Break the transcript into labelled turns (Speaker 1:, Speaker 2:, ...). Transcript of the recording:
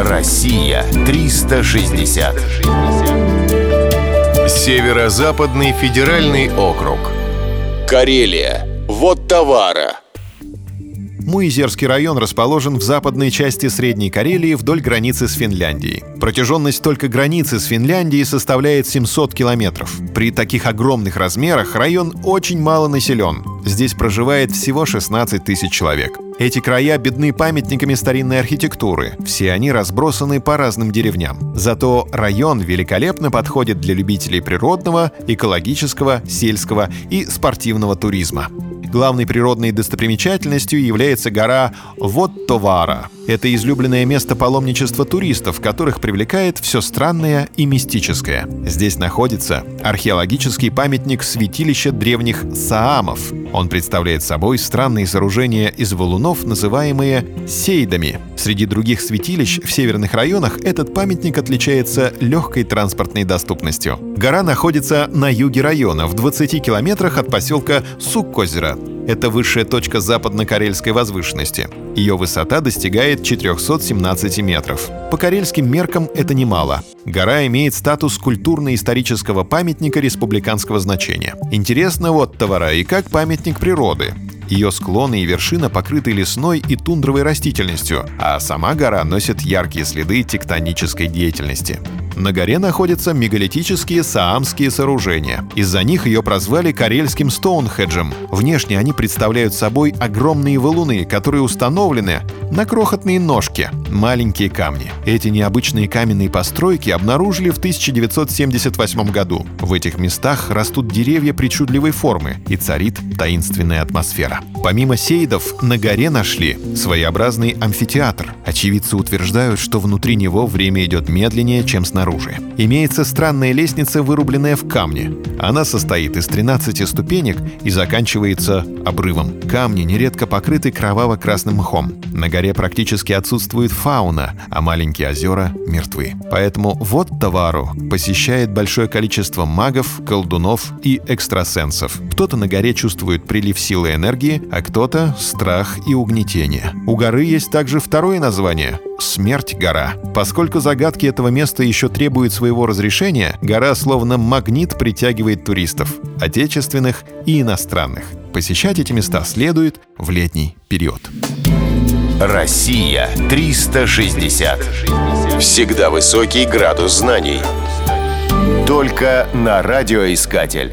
Speaker 1: Россия 360. Северо-западный федеральный округ. Карелия. Вот товара.
Speaker 2: Муизерский район расположен в западной части Средней Карелии вдоль границы с Финляндией. Протяженность только границы с Финляндией составляет 700 километров. При таких огромных размерах район очень мало населен. Здесь проживает всего 16 тысяч человек. Эти края бедны памятниками старинной архитектуры. Все они разбросаны по разным деревням. Зато район великолепно подходит для любителей природного, экологического, сельского и спортивного туризма. Главной природной достопримечательностью является гора Вот-Товара. Это излюбленное место паломничества туристов, которых привлекает все странное и мистическое. Здесь находится археологический памятник святилища древних Саамов. Он представляет собой странные сооружения из валунов, называемые сейдами. Среди других святилищ в северных районах этот памятник отличается легкой транспортной доступностью. Гора находится на юге района, в 20 километрах от поселка Суккозера. Это высшая точка западно-карельской возвышенности. Ее высота достигает 417 метров. По карельским меркам это немало. Гора имеет статус культурно-исторического памятника республиканского значения. Интересно вот товара и как памятник природы. Ее склоны и вершина покрыты лесной и тундровой растительностью, а сама гора носит яркие следы тектонической деятельности. На горе находятся мегалитические саамские сооружения. Из-за них ее прозвали карельским Стоунхеджем. Внешне они представляют собой огромные валуны, которые установлены на крохотные ножки, маленькие камни. Эти необычные каменные постройки обнаружили в 1978 году. В этих местах растут деревья причудливой формы и царит таинственная атмосфера. Помимо сейдов, на горе нашли своеобразный амфитеатр. Очевидцы утверждают, что внутри него время идет медленнее, чем снаружи. Имеется странная лестница, вырубленная в камне. Она состоит из 13 ступенек и заканчивается обрывом. Камни нередко покрыты кроваво-красным мхом. На горе практически отсутствует фауна, а маленькие озера мертвы. Поэтому вот Тавару посещает большое количество магов, колдунов и экстрасенсов. Кто-то на горе чувствует прилив силы энергии, а кто-то — страх и угнетение. У горы есть также второе название — Смерть гора. Поскольку загадки этого места еще требуют своего разрешения, гора словно магнит притягивает туристов, отечественных и иностранных. Посещать эти места следует в летний период.
Speaker 1: Россия 360. Всегда высокий градус знаний. Только на радиоискатель.